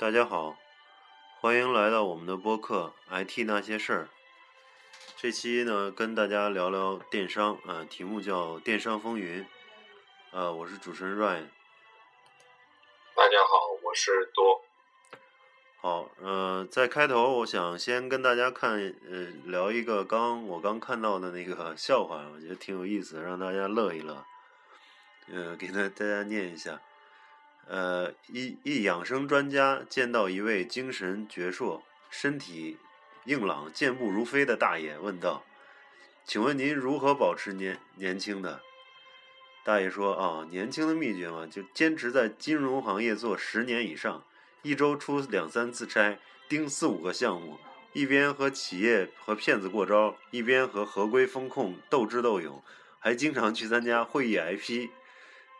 大家好，欢迎来到我们的播客《IT 那些事儿》。这期呢，跟大家聊聊电商，啊，题目叫《电商风云》。呃，我是主持人 Ryan。大家好，我是多。好，呃，在开头，我想先跟大家看，呃，聊一个刚我刚看到的那个 笑话，我觉得挺有意思，让大家乐一乐。呃，给大大家念一下。呃，一一养生专家见到一位精神矍铄、身体硬朗、健步如飞的大爷，问道：“请问您如何保持年年轻的？”大爷说：“啊，年轻的秘诀嘛，就坚持在金融行业做十年以上，一周出两三次差，盯四五个项目，一边和企业和骗子过招，一边和合规风控斗智斗勇，还经常去参加会议 IP。”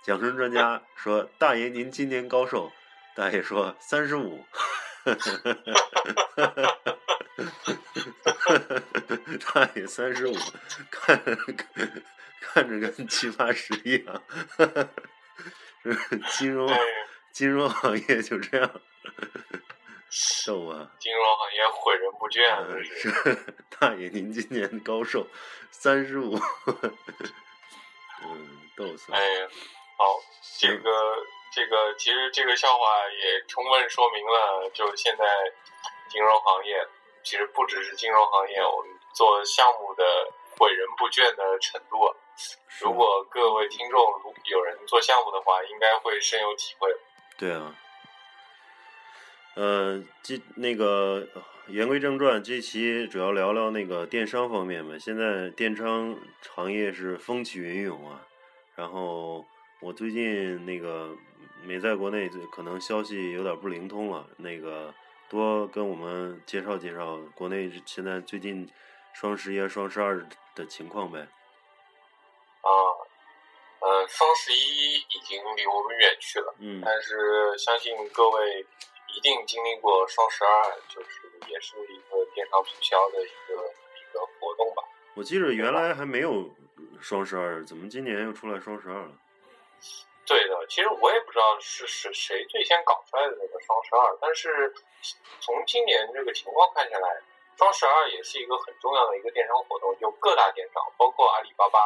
养生专家说：“大爷，您今年高寿？”大爷说：“三十五。”大爷三十五，看看着跟七八十一样。金融金融行业就这样，逗啊！金融行业毁人不倦。大爷，您今年高寿？三十五。嗯，逗死。哎呀。好，这个这个其实这个笑话也充分说明了，就现在金融行业，其实不只是金融行业，我们做项目的毁人不倦的程度。如果各位听众如有人做项目的话，应该会深有体会。对啊，呃，这那个言归正传，这期主要聊聊那个电商方面吧。现在电商行业是风起云涌啊，然后。我最近那个没在国内，可能消息有点不灵通了。那个多跟我们介绍介绍国内现在最近双十一、双十二的情况呗。啊，呃，双十一已经离我们远去了，嗯，但是相信各位一定经历过双十二，就是也是一个电商促销的一个一个活动吧。我记得原来还没有双十二，怎么今年又出来双十二了？对的，其实我也不知道是是谁最先搞出来的那个双十二，但是从今年这个情况看下来，双十二也是一个很重要的一个电商活动，就各大电商，包括阿里巴巴，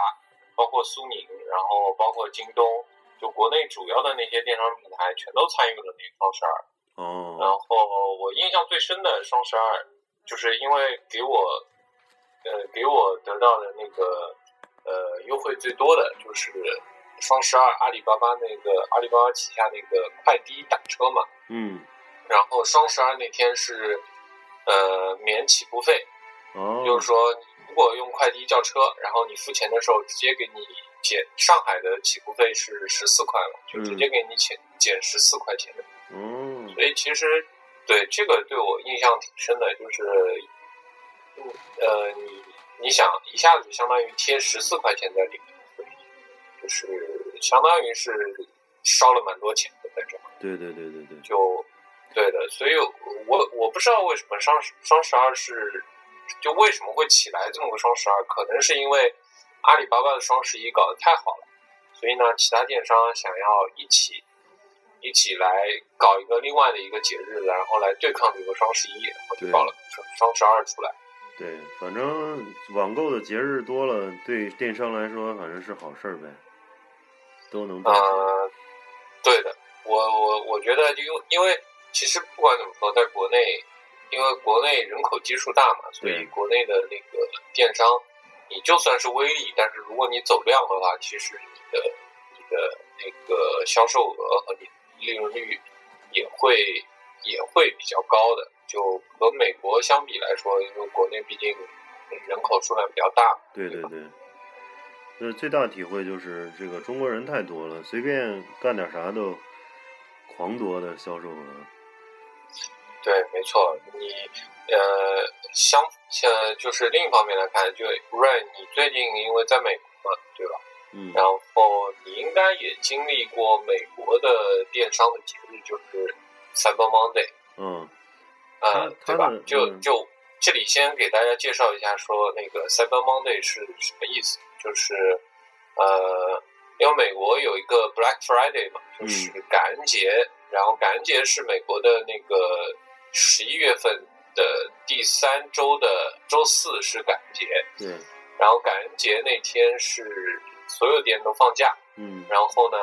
包括苏宁，然后包括京东，就国内主要的那些电商平台全都参与了那个双十二。哦。然后我印象最深的双十二，就是因为给我，呃，给我得到的那个呃优惠最多的就是。双十二，阿里巴巴那个阿里巴巴旗下那个快滴打车嘛，嗯，然后双十二那天是，呃，免起步费，哦，就是说如果用快滴叫车，然后你付钱的时候直接给你减，上海的起步费是十四块嘛，就直接给你减减十四块钱的，嗯，所以其实对这个对我印象挺深的，就是，呃，你你想一下子相当于贴十四块钱在里面。就是相当于是烧了蛮多钱的那种。对对对对对。就，对的，所以我我不知道为什么双十双十二是，就为什么会起来这么个双十二？可能是因为阿里巴巴的双十一搞得太好了，所以呢，其他电商想要一起一起来搞一个另外的一个节日，然后来对抗这个双十一，我就搞了双双十二出来。对，反正网购的节日多了，对电商来说反正是好事儿呗。都能赚钱。对的，我我我觉得，因为因为其实不管怎么说，在国内，因为国内人口基数大嘛，所以国内的那个电商，你就算是微利，但是如果你走量的话，其实你的你的那个销售额和你利润率也会也会比较高的。就和美国相比来说，因为国内毕竟人口数量比较大。对对对。就是最大体会就是这个中国人太多了，随便干点啥都狂多的销售额。对，没错，你呃相呃就是另一方面来看，就 Rain，你最近因为在美国嘛，对吧？嗯。然后你应该也经历过美国的电商的节日，就是 Cyber Monday。嗯。啊，对吧？就就这里先给大家介绍一下，说那个 Cyber Monday 是什么意思。就是，呃，因为美国有一个 Black Friday 嘛，就是感恩节然后感恩节是美国的那个十一月份的第三周的周四是感恩节，嗯，然后感恩节那天是所有店都放假，嗯，然后呢，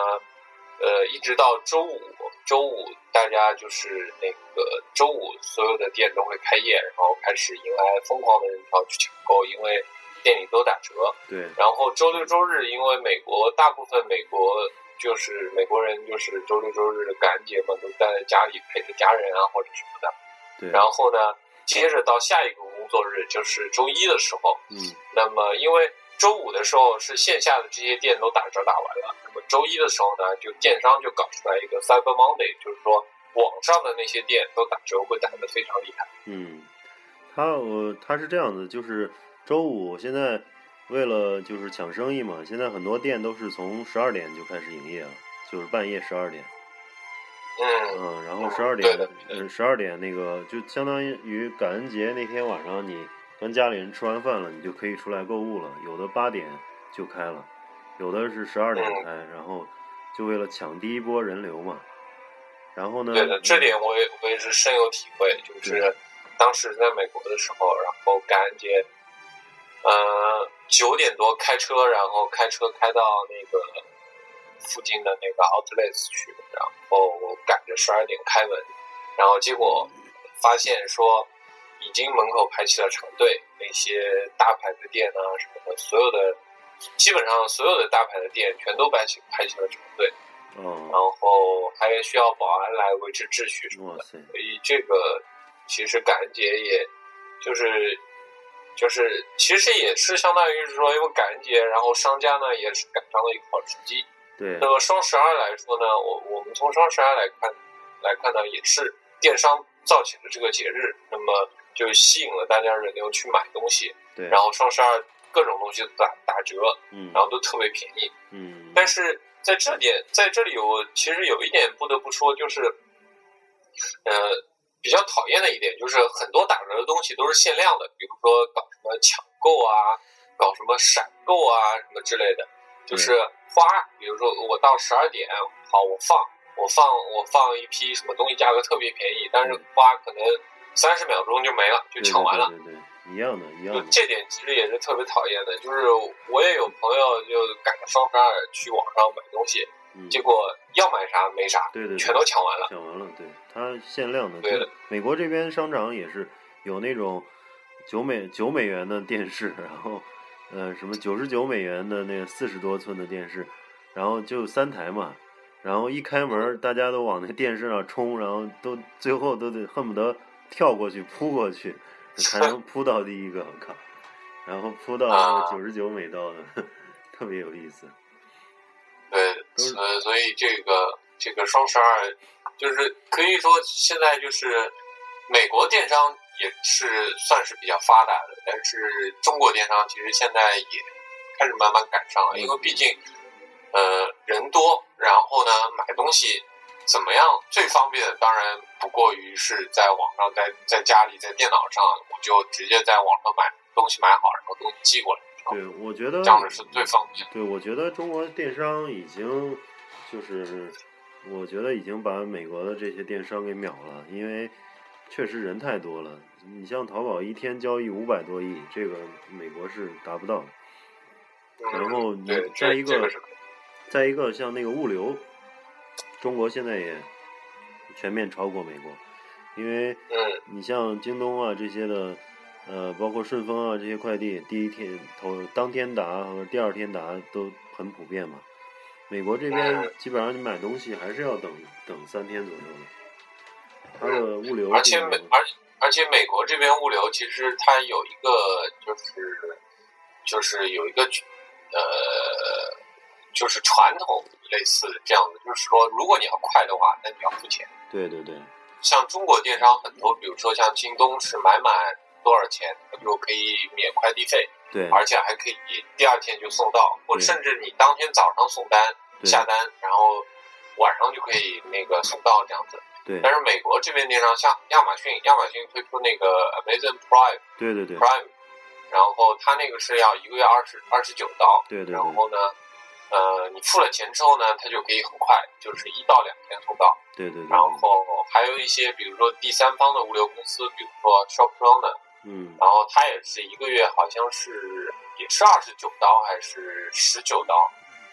呃，一直到周五，周五大家就是那个周五所有的店都会开业，然后开始迎来疯狂的人潮去抢购，因为店里都打折。对，然后周六周日，因为美国大部分美国就是美国人就是周六周日的感恩节嘛，都待在家里陪着家人啊或者什么的。对，然后呢，接着到下一个工作日就是周一的时候，嗯，那么因为周五的时候是线下的这些店都打折打完了，那么周一的时候呢，就电商就搞出来一个 Cyber Monday，就是说网上的那些店都打折会打得非常厉害。嗯，他我他是这样子，就是周五现在为了就是抢生意嘛，现在很多店都是从十二点就开始营业了，就是半夜十二点。嗯嗯，然后嗯十二点十二点那个就相当于感恩节那天晚上，你跟家里人吃完饭了，你就可以出来购物了。有的八点就开了，有的是十二点嗯开，然后就为了抢第一波人流嘛。然后呢，对的，这嗯点我也我也是深有体会，就是当时在美国的时候，然后感恩节，呃，九点多开车，然后开车开到那个附近的那个 outlets 去，然后赶着十二点开门，然后结果发现说已经门口排起了长队，那些大牌的店啊什么的，所有的基本上所有的大牌的店全都排起排起了长队。嗯然哦，后还需要保安来维持秩序什么的，所以这个其实感恩节也就是就是其实也是相当于是说，因为感恩节，然后商家呢也是赶上了一个好时机。对。那，么双十二来说呢，我我们从双十二来看来看呢，也是电商造起了这个节日，那么就吸引了大家人流去买东西，对，然后双十二各种东西打打折，嗯然后都特别便宜。嗯，但是在这点，在这里我其实有一点不得不说，就是，呃，比较讨厌的一点就是很多打折的东西都是限量的，比如说搞什么抢购啊，搞什么闪购啊什么之类的，就是花，比如说我到十二点，好，我放我放我放一批什么东西，价格特别便宜，但是嗯。花可能三十秒钟就没了，就抢完了。对对对对，一样的，一样的，就这点其实也是特别讨厌的，就是我也有朋友就赶着双十二去网上买东西，嗯，结果要买啥没啥，对对对，全都抢完了。抢完了，对，它限量的。对的美国这边商场也是有那种九美九美元的电视，然后呃什么九十九美元的那个四十多寸的电视，然后就三台嘛，然后一开门大家都往那电视上冲，然后都最后都得恨不得跳过去扑过去，才能 扑到第一个，我靠，然后扑到九十九美刀的，特别有意思。对，呃所所以这个这个双十二，就是可以说现在就是美国电商也是算是比较发达的，但是中国电商其实现在也开始慢慢赶上了，因为毕竟呃人多，然后呢买东西怎么样最方便，当然不过于是在网上，在在家里在电脑上，我就直接在网上买东西买好，然后东西寄过来，对，我觉得这样的是最方便。对，我觉得中国电商已经就是，我觉得已经把美国的这些电商给秒了，因为确实人太多了。你像淘宝一天交易五百多亿，这个美国是达不到的。然后你再一个再一个像那个物流，中国现在也全面超过美国，因为嗯。你像京东啊这些的，呃，包括顺丰啊这些快递，第一天头当天达和第二天达都很普遍嘛。美国这边嗯。基本上你买东西还是要等等三天左右的，它的物流而且而而且美国这边物流其实它有一个就是就是有一个呃就是传统类似这样的，就是说如果你要快的话，那你要付钱。对对对像中国电商很多，比如说像京东是买满多少钱，它就可以免快递费，对而且还可以第二天就送到，或者甚至你当天早上送单下单，然后晚上就可以那个送到这样子。对但是美国这边电商，像亚马逊，亚马逊推出那个 Amazon Prime 对对对 Prime，然后它那个是要一个月二十二十九刀，对对对然后呢，呃，你付了钱之后呢，它就可以很快，就是一到两天送到。对对对。然后还有一些，比如说第三方的物流公司，比如说 ShopRunner，嗯，然后它也是一个月好像是也是二十九刀还是十九刀，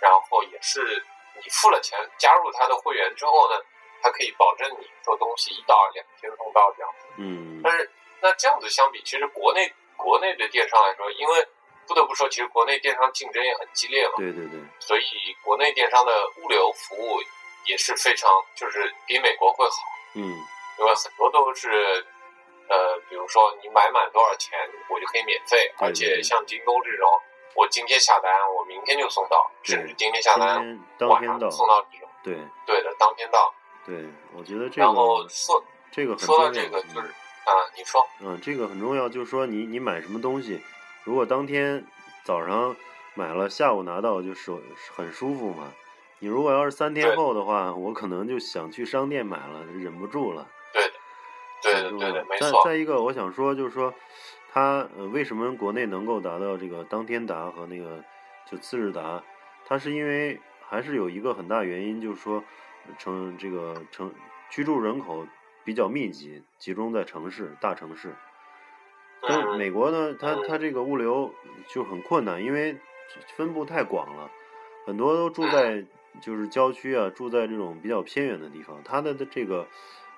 然后也是你付了钱加入它的会员之后呢，它可以保证你说东西一到两天送到这样。嗯。但是那这样子相比，其实国内国内的电商来说，因为不得不说，其实国内电商竞争也很激烈嘛。对对对。所以国内电商的物流服务也是非常，就是比美国会好。嗯。因为很多都是，呃，比如说你买满多少钱，我就可以免费。而且像京东这种，我今天下单，我明天就送到，甚至今天下单晚上送到这种。对。对的，当天到。对，我觉得这个。然后说这个说到这个就是啊，你说。嗯，这个很重要，就是说你你买什么东西。如果当天早上买了，下午拿到就是很舒服嘛。你如果要是三天后的话，我可能就想去商店买了，忍不住了。对的，对的，对的，没错。再再一个，我想说就是说，它呃为什么国内能够达到这个当天达和那个就次日达？它是因为还是有一个很大原因，就是说城这个城居住人口比较密集，集中在城市大城市。但美国呢，它它这个物流就很困难，因为分布太广了，很多都住在就是郊区啊，住在这种比较偏远的地方。它的这个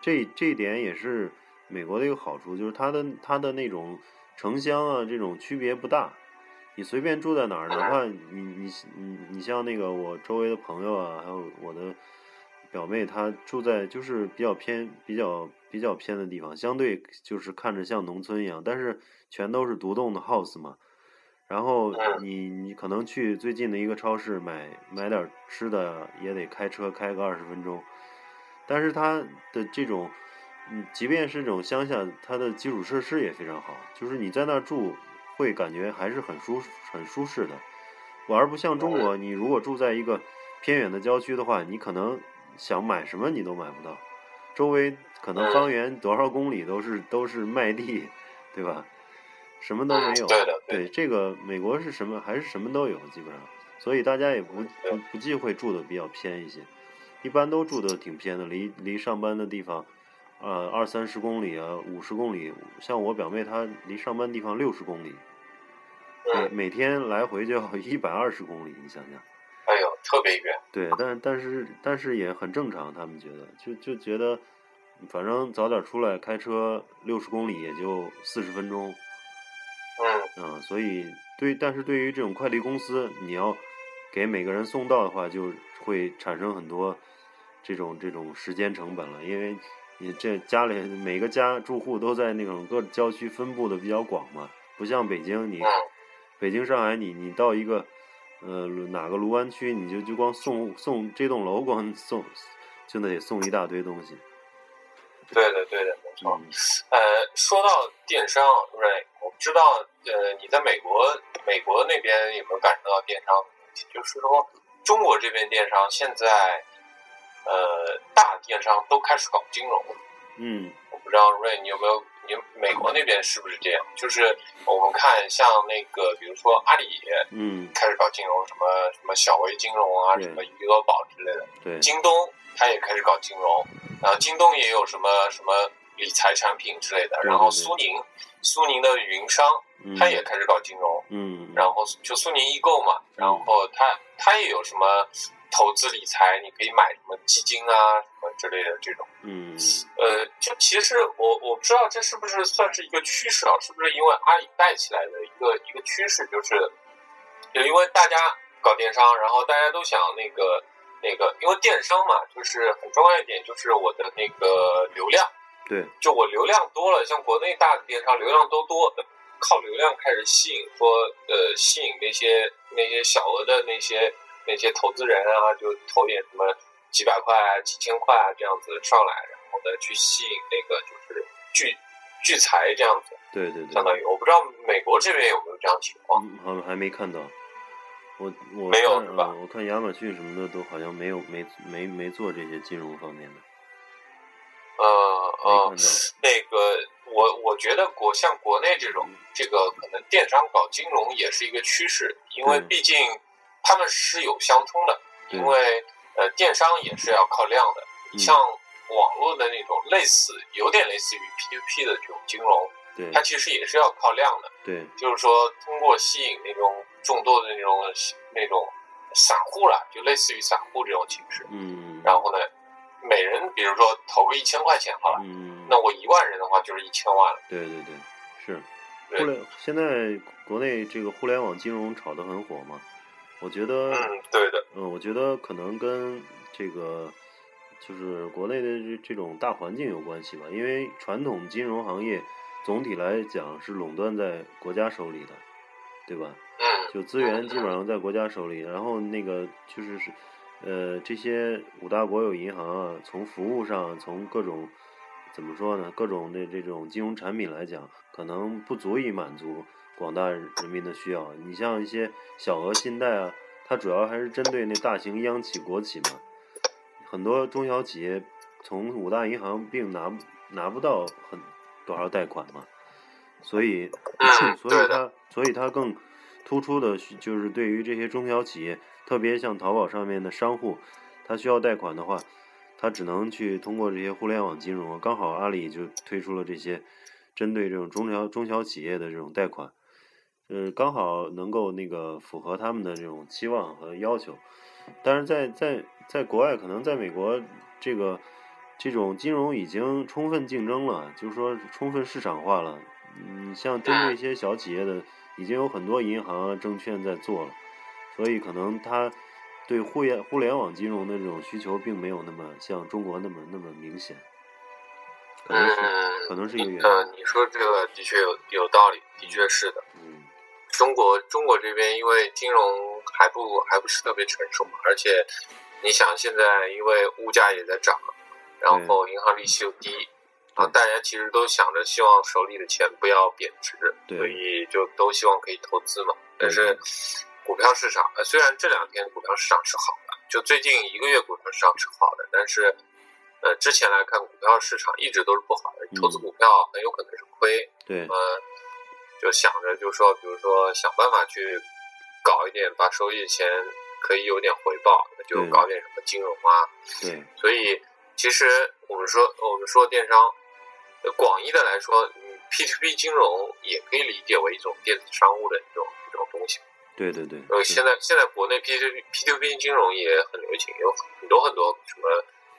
这这一点也是美国的一个好处，就是它的它的那种城乡啊，这种区别不大。你随便住在哪儿哪怕，你你你你像那个我周围的朋友啊，还有我的表妹，她住在就是比较偏比较。比较偏的地方，相对就是看着像农村一样，但是全都是独栋的 house 嘛。然后你你可能去最近的一个超市买买点吃的，也得开车开个二十分钟。但是它的这种，嗯，即便是这种乡下，它的基础设施也非常好，就是你在那住会感觉还是很舒很舒适的。我而不像中国，你如果住在一个偏远的郊区的话，你可能想买什么你都买不到。周围可能方圆多少公里都是都是麦地，对吧？什么都没有。对的。对这个美国是什么？还是什么都有，基本上。所以大家也不不不忌讳住的比较偏一些，一般都住的挺偏的，离离上班的地方，呃，二三十公里啊，五十公里。像我表妹她离上班地方六十公里，每每天来回就要一百二十公里，你想想。哎呦，特别远。对，但但是但是也很正常，他们觉得就就觉得，反正早点出来开车六十公里也就四十分钟。嗯。啊，所以对，但是对于这种快递公司，你要给每个人送到的话，就会产生很多这种这种时间成本了，因为你这家里每个家住户都在那种各郊区分布的比较广嘛，不像北京，你北京上海，你你到一个。呃，哪个卢湾区，你就就光送送这栋楼，光送就得送一大堆东西。对的，对的，没错。呃，说到电商，Ray，我不知道，呃，你在美国，美国那边有没有感受到电商的东西？就是说，中国这边电商现在，呃，大电商都开始搞金融。嗯。我不知道 Ray，你有没有？你美国那边是不是这样？就是我们看像那个，比如说阿里，嗯，开始搞金融，什么什么小微金融啊，什么余额宝之类的。对。京东它也开始搞金融，然后京东也有什么什么理财产品之类的。然后苏宁，苏宁的云商，它也开始搞金融。嗯。然后就苏宁易购嘛，然后它它也有什么？投资理财，你可以买什么基金啊，什么之类的这种。嗯。呃，就其实我我不知道这是不是算是一个趋势啊？是不是因为阿里带起来的一个一个趋势？就是，就因为大家搞电商，然后大家都想那个那个，因为电商嘛，就是很重要一点，就是我的那个流量。对。就我流量多了，像国内大的电商流量都多，靠流量开始吸引，说呃吸引那些那些小额的那些。那些投资人啊，就投点什么几百块、几千块啊，这样子上来，然后呢，去吸引那个就是聚聚财这样子。对对对。相当于我不知道美国这边有没有这样情况。好像还没看到。我我没有是吧？我看亚马逊什么的都好像没有没没没做这些金融方面的。呃呃，那个我我觉得国像国内这种这个可能电商搞金融也是一个趋势，因为毕竟。他们是有相通的，因为呃，电商也是要靠量的。嗯像网络的那种类似，有点类似于 P to P 的这种金融，对它其实也是要靠量的。对就是说，通过吸引那种众多的那种那种散户了，就类似于散户这种形式。嗯然后呢，每人比如说投个一千块钱好了，嗯那我一万人的话就是一千万了。对对对是。对互联现在国内这个互联网金融炒得很火嘛，我觉得，嗯，对的，嗯，我觉得可能跟这个就是国内的这这种大环境有关系吧，因为传统金融行业总体来讲是垄断在国家手里的，对吧？嗯，就资源基本上在国家手里，然后那个就是是，呃，这些五大国有银行啊，从服务上，从各种怎么说呢，各种的这种金融产品来讲，可能不足以满足广大人民的需要。你像一些小额信贷啊，它主要还是针对那大型央企、国企嘛，很多中小企业从五大银行并拿拿不到很多少贷款嘛，所以，嗯 所以它所以它更突出的需就是对于这些中小企业，特别像淘宝上面的商户，他需要贷款的话，他只能去通过这些互联网金融。刚好阿里就推出了这些针对这种中小中小企业的这种贷款，呃，刚好能够那个符合他们的这种期望和要求。但是在在在国外，可能在美国这个这种金融已经充分竞争了，就是说充分市场化了。嗯，像针对一些小企业的，已经有很多银行啊、证券在做了，所以可能它对互联互联网金融的这种需求，并没有那么像中国那么那么明显，可能是嗯，可能是一个原呃，因。你说这个的确有有道理，的确是的。嗯中国中国这边因为金融还不还不是特别成熟嘛，而且你想现在因为物价也在涨，然后银行利息又低，啊，大家其实都想着希望手里的钱不要贬值，所以就都希望可以投资嘛。但是股票市场，呃，虽然这两天股票市场是好的，就最近一个月股票市场是好的，但是呃，之前来看股票市场一直都是不好的，嗯。投资股票很有可能是亏。对。呃，就想着就是说，比如说想办法去搞一点，把手里的钱可以有点回报，那就搞点什么金融啊。嗯所以其实我们说我们说电商，呃广义的来说，嗯，P to P 金融也可以理解为一种电子商务的一种一种东西。对对对，呃，是现在现在国内 P to P to P 金融也很流行，有很多很多什么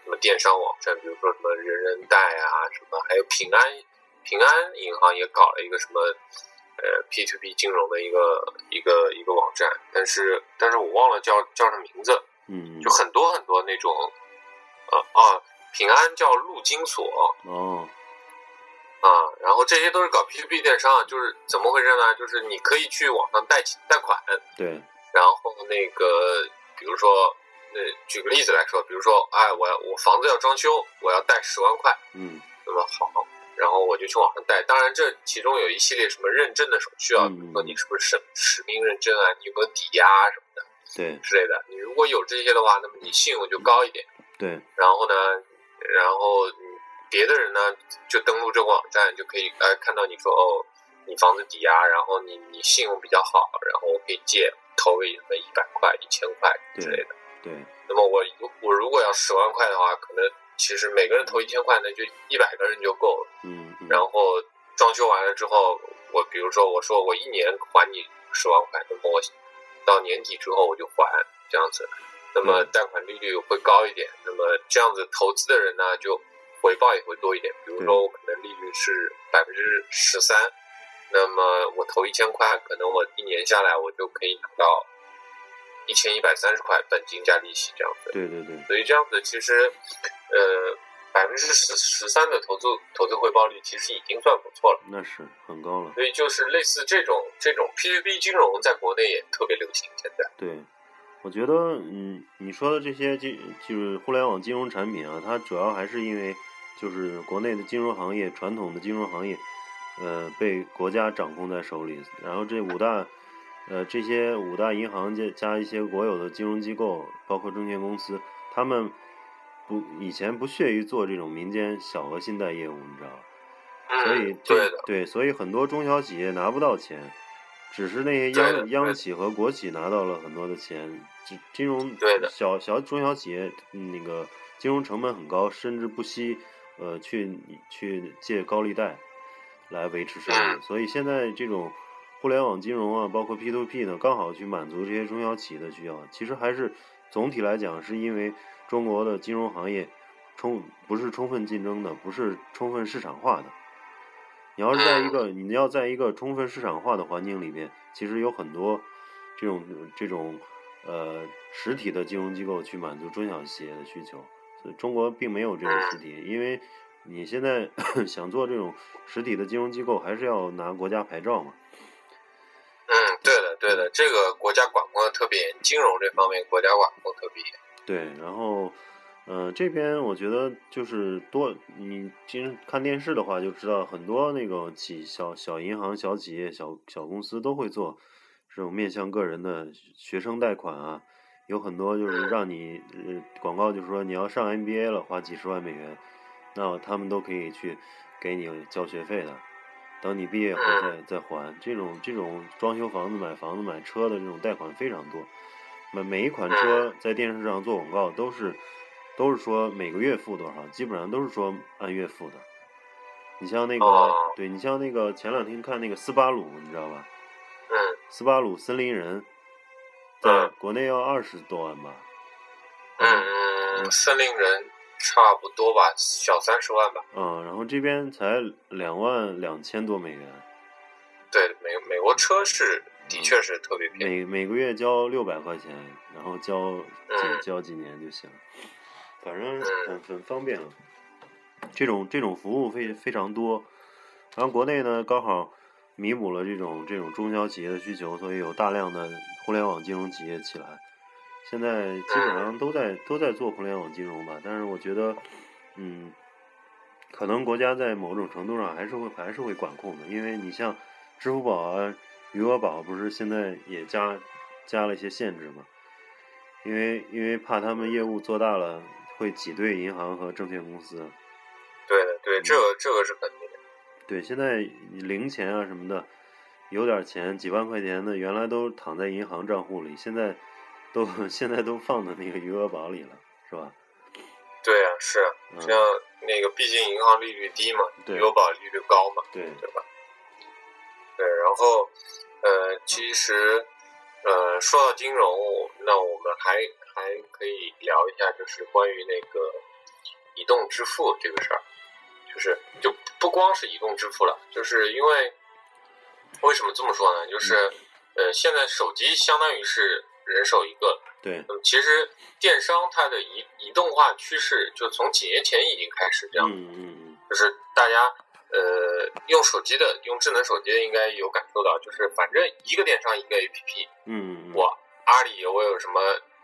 什么电商网站，比如说什么人人贷啊，什么还有平安平安银行也搞了一个什么呃 P to P 金融的一个一个一个网站，但是但是我忘了叫叫什么名字，嗯就很多很多那种呃啊平安叫陆金所哦啊，然后这些都是搞 P to P 电商，就是怎么回事呢？就是你可以去网上贷贷款。对然后那个，比如说，那举个例子来说，比如说，哎，我要我房子要装修，我要贷十万块，嗯那么好，然后我就去网上贷。当然，这其中有一系列什么认证的手续啊，嗯比如说你是不是实实名认证啊，你有没有抵押啊什么的对之类的。你如果有这些的话，那么你信用就高一点。对然后呢，然后嗯别的人呢就登录这个网站，就可以呃看到你说哦，你房子抵押，然后你你信用比较好，然后我可以借投个什么一百块、一千块之类的。对那么我我如果要十万块的话，可能其实每个人投一千块，那就一百个人就够了。嗯嗯然后装修完了之后，我比如说我说我一年还你十万块，那么我到年底之后我就还这样子，那么嗯贷款利率会高一点，那么这样子投资的人呢就回报也会多一点。比如说我可能利率是百分之十三，那么我投一千块，可能我一年下来我就可以拿到一千一百三十块本金加利息这样子。对对对所以这样子其实，呃，百分之十十三的投资投资回报率其实已经算不错了。那是很高了。所以就是类似这种这种 P2P 金融在国内也特别流行，现在。对，我觉得，嗯，你说的这些金就是互联网金融产品啊，它主要还是因为就是国内的金融行业传统的金融行业，呃，被国家掌控在手里，然后这五大，呃，这些五大银行加加一些国有的金融机构，包括证券公司，他们不以前不屑于做这种民间小额信贷业务，你知道吧？所以嗯，这对的，对，所以很多中小企业拿不到钱，只是那些央央企和国企拿到了很多的钱，金金融小小中小企业那个金融成本很高，甚至不惜呃去去借高利贷来维持生活。所以现在这种互联网金融啊，包括 P to P 呢，刚好去满足这些中小企业的需要。其实还是总体来讲，是因为中国的金融行业充不是充分竞争的，不是充分市场化的。你要是在一个你要在一个充分市场化的环境里面，其实有很多这种这种呃实体的金融机构去满足中小企业的需求。所以中国并没有这种实体，因为你现在 想做这种实体的金融机构，还是要拿国家牌照嘛。对的，这个国家管控的特别严，金融这方面国家管控特别严。对，然后。嗯，这边我觉得就是多，你经看电视的话就知道，很多那个企小小银行、小企业、小小公司都会做这种面向个人的学生贷款啊，有很多就是让你呃广告就是说你要上 MBA 了，花几十万美元，那他们都可以去给你交学费的，等你毕业后再再还。这种这种装修房子、买房子、买车的这种贷款非常多，每每一款车在电视上做广告都是。都是说每个月付多少，基本上都是说按月付的。你像那个，对你像那个前两天看那个斯巴鲁，你知道吧？嗯。斯巴鲁森林人，在国内要二十多万吧？嗯，森林人差不多吧，小三十万吧。嗯，然后这边才两万两千多美元。对，美美国车是的确是特别便宜。每每个月交六百块钱，然后交交交几年就行。反正很很方便了，这种这种服务非非常多，然后国内呢刚好弥补了这种这种中小企业的需求，所以有大量的互联网金融企业起来，现在基本上都在都在做互联网金融吧。但是我觉得，嗯，可能国家在某种程度上还是会还是会管控的，因为你像支付宝啊、余额宝不是现在也加加了一些限制嘛，因为因为怕他们业务做大了。会挤兑银行和证券公司，对的，对，这个这个是肯定的。对，现在零钱啊什么的，有点钱几万块钱的，原来都躺在银行账户里，现在都 现在都放到那个余额宝里了，是吧？对啊，是像那个，毕竟银行利率低嘛，余额宝利率高嘛，对对吧？对，然后呃，其实呃，说到金融，那我们还。还可以聊一下，就是关于那个移动支付这个事儿，就是就不光是移动支付了，就是因为为什么这么说呢？就是呃，现在手机相当于是人手一个，对。那么其实电商它的移移动化趋势，就从几年前已经开始这样，嗯嗯嗯，就是大家呃用手机的，用智能手机的应该有感受到，就是反正一个电商一个 APP，嗯，我阿里我有什么？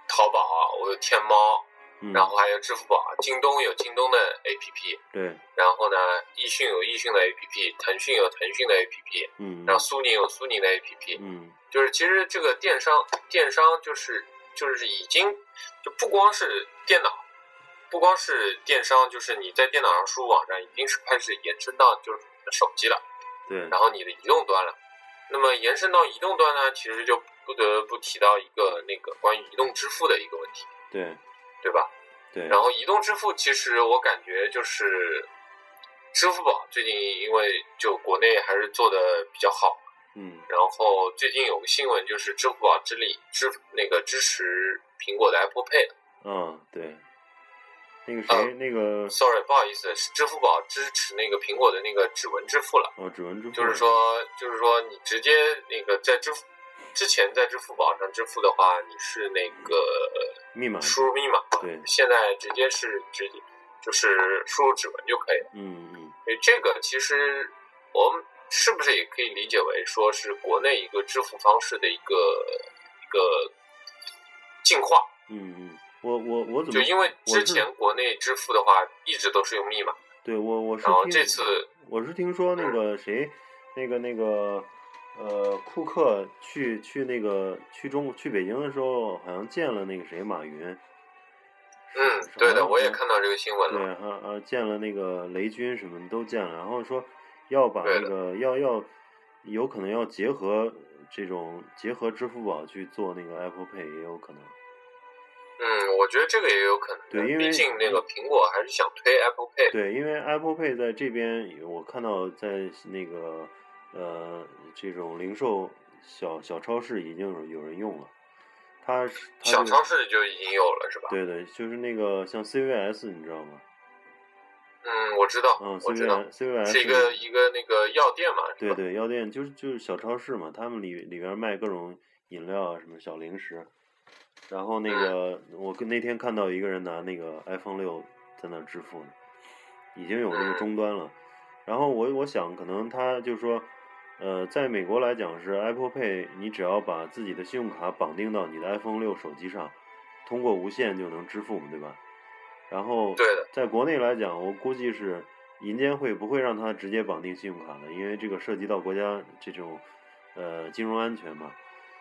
淘宝啊，我有天猫，然后还有支付宝，京东有京东的 APP，对，然后呢，易迅有易迅的 APP，腾讯有腾讯的 APP，嗯，然后苏宁有苏宁的 APP，嗯，就是其实这个电商，电商就是就是已经就不光是电脑，不光是电商，就是你在电脑上输入网站，已经是开始延伸到就是手机了，对，然后你的移动端了，那么延伸到移动端呢，其实就。不得不提到一个那个关于移动支付的一个问题，对，对吧？对。然后移动支付其实我感觉就是，支付宝最近因为就国内还是做的比较好，嗯。然后最近有个新闻就是支付宝支力支那个支持苹果的 Apple Pay 嗯，对。那个谁，那个，sorry，不好意思，是支付宝支持那个苹果的那个指纹支付了。哦，指纹支付。就是说，就是说你直接那个在支付。之前在支付宝上支付的话，你是那个密码输入密码，对，现在直接是直接就是输入指纹就可以了。嗯嗯。所以这个其实我们是不是也可以理解为说是国内一个支付方式的一个一个进化？嗯嗯，我我我怎么就因为之前国内支付的话一直都是用密码。对我我是然后这次我是听说那个谁那个那个。呃，库克去去那个去中去北京的时候，好像见了那个谁马云。嗯，对的，我也看到这个新闻了。对，哈呃，见了那个雷军什么都见了，然后说要把那个要要有可能要结合这种结合支付宝去做那个 Apple Pay 也有可能。嗯，我觉得这个也有可能。对，因为毕竟那个苹果还是想推 Apple Pay。对，因为 Apple Pay 在这边，我看到在那个呃这种零售小小超市已经有有人用了。它小超市就已经有了，是吧？对对，就是那个像 CVS，你知道吗？嗯，我知道。嗯，CVS 是一个一个那个药店嘛。对对，药店就是就是小超市嘛，他们里里边卖各种饮料啊，什么小零食。然后那个，我跟那天看到一个人拿那个 iPhone 六在那支付呢，已经有那个终端了。然后我我想，可能他就是说，呃，在美国来讲是 Apple Pay，你只要把自己的信用卡绑定到你的 iPhone 六手机上，通过无线就能支付嘛，对吧？然后，在国内来讲，我估计是银监会不会让他直接绑定信用卡的，因为这个涉及到国家这种呃金融安全嘛。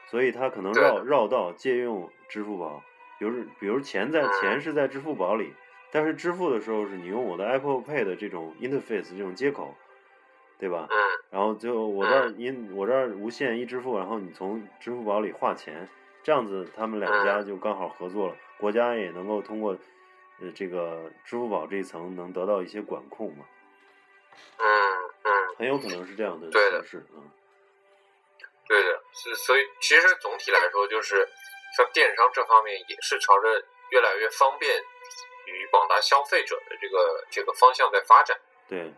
所以他可能绕绕道借用支付宝，比如比如钱在钱是在支付宝里，但是支付的时候是你用我的 Apple Pay 的这种 interface 这种接口，对吧？嗯。然后就我这儿因我这儿无线一支付，然后你从支付宝里划钱，这样子他们两家就刚好合作了，国家也能够通过呃这个支付宝这一层能得到一些管控嘛。嗯嗯。很有可能是这样的形式，嗯。对的，是所以其实总体来说，就是像电商这方面也是朝着越来越方便与广大消费者的这个这个方向在发展。对，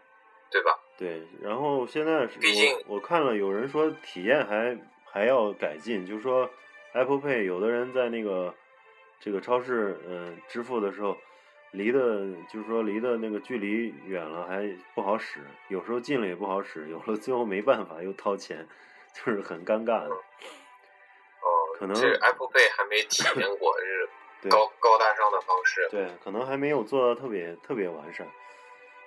对吧？对，然后现在毕竟我看了有人说体验还还要改进，就是说 Apple Pay 有的人在那个这个超市嗯支付的时候，离的就是说离的那个距离远了还不好使，有时候近了也不好使，有了最后没办法又掏钱。就是很尴尬的，哦，可能是 Apple Pay 还没体验过 是高高大上的方式，对，可能还没有做到特别特别完善，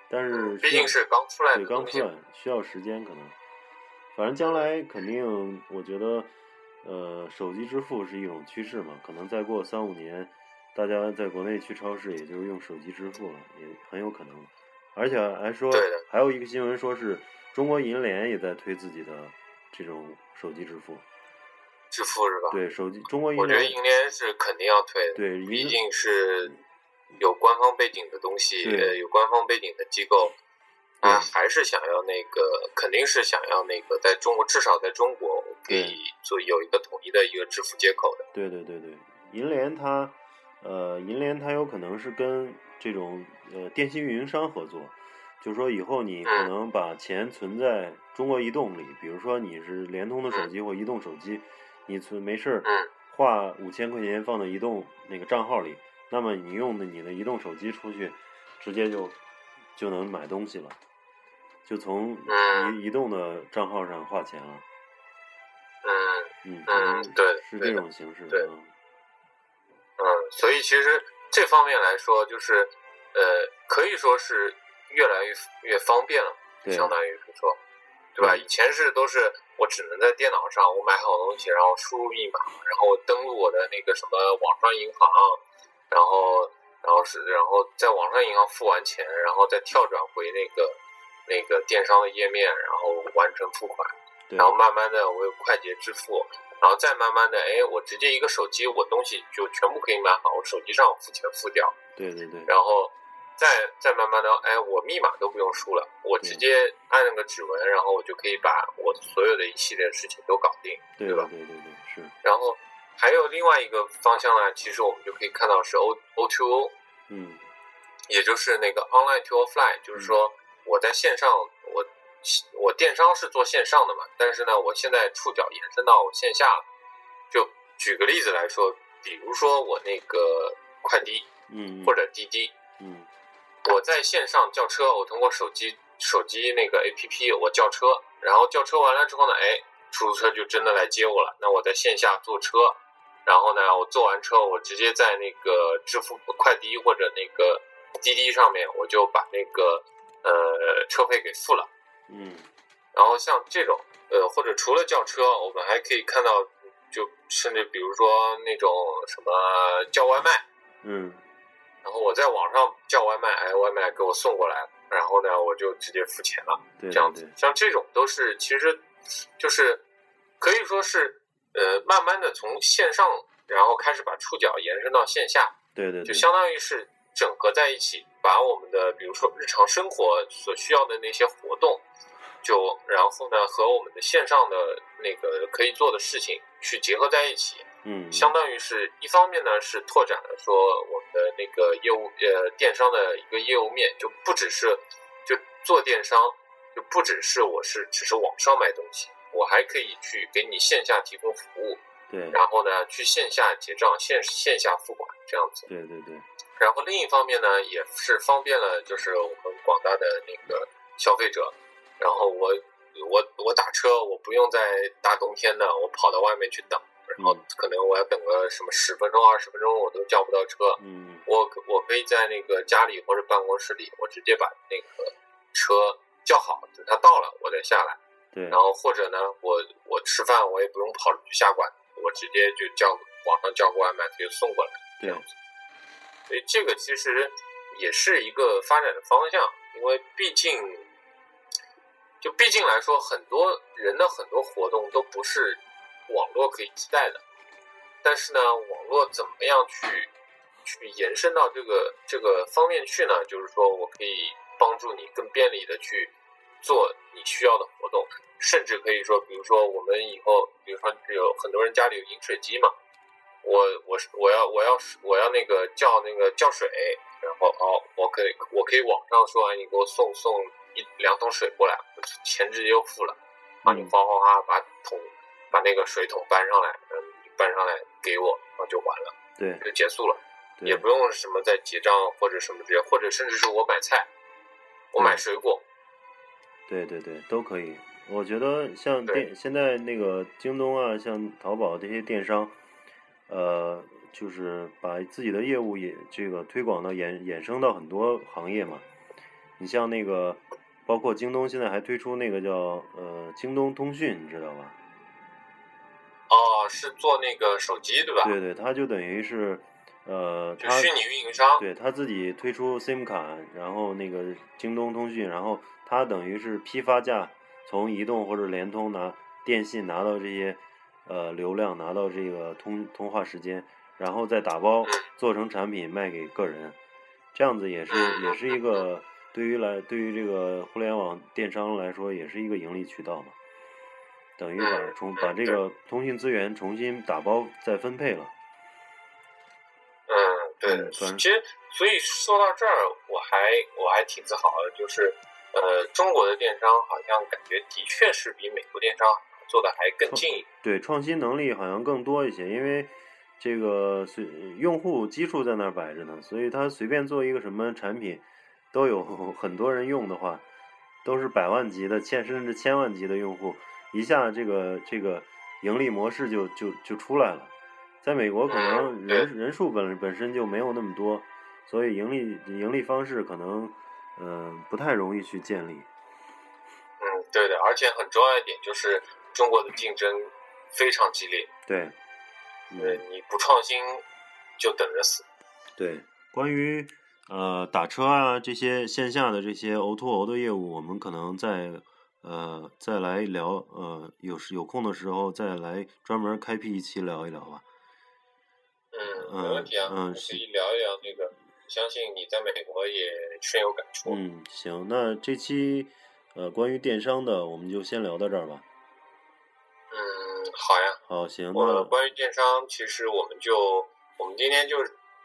但是毕竟是刚出来，对，刚出来需要时间，可能，反正将来肯定，我觉得，呃，手机支付是一种趋势嘛，可能再过三五年，大家在国内去超市也就是用手机支付了，也很有可能，而且还说，还有一个新闻说是中国银联也在推自己的。这种手机支付，支付是吧？对，手机中国银联，我觉得银联是肯定要推的。对，毕竟是有官方背景的东西，呃，有官方背景的机构，他还是想要那个，肯定是想要那个，在中国至少在中国可以做有一个统一的一个支付接口的。对对对对，银联它，呃，银联它有可能是跟这种呃电信运营商合作。就是说，以后你可能把钱存在中国移动里，比如说你是联通的手机或移动手机，你存没事儿，花五千块钱放到移动那个账号里，那么你用的你的移动手机出去，直接就就能买东西了，就从移移动的账号上花钱了。嗯嗯，对，是这种形式。对，嗯，所以其实这方面来说，就是呃，可以说是。越来越越方便了，相当于是说，对吧？以前是都是我只能在电脑上，我买好东西，然后输入密码，然后登录我的那个什么网上银行，然后然后是然后在网上银行付完钱，然后再跳转回那个那个电商的页面，然后完成付款，然后慢慢的我有快捷支付，然后再慢慢的，哎，我直接一个手机，我东西就全部可以买好，我手机上付钱付掉，对对对，然后。再再慢慢的，哎，我密码都不用输了，我直接按那个指纹，然后我就可以把我所有的一系列事情都搞定，对吧？对对对，是。然后还有另外一个方向呢，其实我们就可以看到是 O O to O，嗯，也就是那个 Online to Offline，就是说我在线上，我我电商是做线上的嘛，但是呢，我现在触角延伸到我线下，就举个例子来说，比如说我那个快滴，嗯，或者滴滴，嗯。我在线上叫车，我通过手机手机那个 A P P 我叫车，然后叫车完了之后呢，哎，出租车就真的来接我了。那我在线下坐车，然后呢，我坐完车，我直接在那个支付快递或者那个滴滴上面，我就把那个呃车费给付了。嗯。然后像这种呃，或者除了叫车，我们还可以看到，就甚至比如说那种什么叫外卖。嗯。然后我在网上叫外卖，哎，外卖给我送过来，然后呢，我就直接付钱了，这样子。像这种都是，其实就是可以说是呃，慢慢的从线上，然后开始把触角延伸到线下，对对，就相当于是整合在一起，把我们的比如说日常生活所需要的那些活动，就然后呢和我们的线上的那个可以做的事情去结合在一起。嗯，相当于是一方面呢，是拓展了说我们的那个业务，呃，电商的一个业务面，就不只是就做电商，就不只是我是只是网上卖东西，我还可以去给你线下提供服务，对，然后呢，去线下结账、线线下付款这样子。对对对。然后另一方面呢，也是方便了就是我们广大的那个消费者，然后我我我打车，我不用在大冬天的我跑到外面去等。然后可能我要等个什么十分钟、二十分钟，我都叫不到车。嗯，我我可以在那个家里或者办公室里，我直接把那个车叫好，等他到了我再下来。对。然后或者呢，我我吃饭我也不用跑出去下馆，我直接就叫网上叫个外卖，他就送过来这样子。所以这个其实也是一个发展的方向，因为毕竟就毕竟来说，很多人的很多活动都不是。网络可以替代的，但是呢，网络怎么样去去延伸到这个这个方面去呢？就是说我可以帮助你更便利的去做你需要的活动，甚至可以说，比如说我们以后，比如说有很多人家里有饮水机嘛，我我是我要我要我要那个叫那个叫水，然后哦，我可以我可以网上说，哎，你给我送送一两桶水过来，钱直接就付了，帮你哗哗哗把桶。把那个水桶搬上来，嗯，搬上来给我，然后就完了，对，就结束了，也不用什么再结账或者什么这些，或者甚至是我买菜，我买水果，对对对，都可以。我觉得像电现在那个京东啊，像淘宝这些电商，呃，就是把自己的业务也这个推广到衍衍生到很多行业嘛。你像那个，包括京东现在还推出那个叫呃京东通讯，你知道吧？哦，是做那个手机对吧？对对，他就等于是，呃，它虚拟运营商。对他自己推出 SIM 卡，然后那个京东通讯，然后他等于是批发价从移动或者联通拿电信拿到这些呃流量，拿到这个通通话时间，然后再打包做成产品卖给个人，这样子也是也是一个对于来对于这个互联网电商来说也是一个盈利渠道嘛。等于把重把这个通信资源重新打包再分配了。嗯，对，其实所以说到这儿，我还我还挺自豪的，就是呃，中国的电商好像感觉的确是比美国电商做的还更近。对，创新能力好像更多一些，因为这个随用户基数在那儿摆着呢，所以他随便做一个什么产品，都有很多人用的话，都是百万级的千甚至千万级的用户。一下这个这个盈利模式就就就出来了，在美国可能人人数本本身就没有那么多，所以盈利盈利方式可能嗯不太容易去建立。嗯，对的，而且很重要一点就是中国的竞争非常激烈。对，对，你不创新就等着死。对，关于呃打车啊这些线下的这些 O to O 的业务，我们可能在。呃，再来聊，呃，有时有空的时候再来专门开辟一期聊一聊吧。嗯，没问题啊，嗯，可以聊一聊那个，相信你在美国也深有感触。嗯，行，那这期呃关于电商的，我们就先聊到这儿吧。嗯，好呀。好，行。那关于电商，其实我们就我们今天就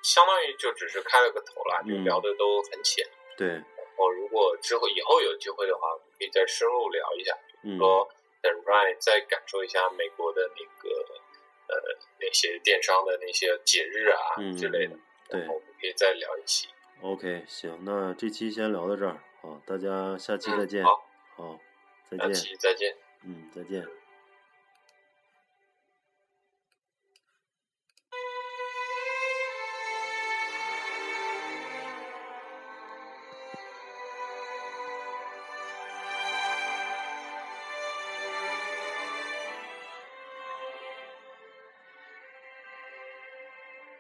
相当于就只是开了个头了，就聊的都很浅。对。然后如果之后以后有机会的话，可以再深入聊一下，比如说等 Ryan 再感受一下美国的那个呃那些电商的那些节日啊之类的，对，我们可以再聊一期。OK，行，那这期先聊到这儿，好，大家下期再见。好，好，再见。下期再见。嗯，再见。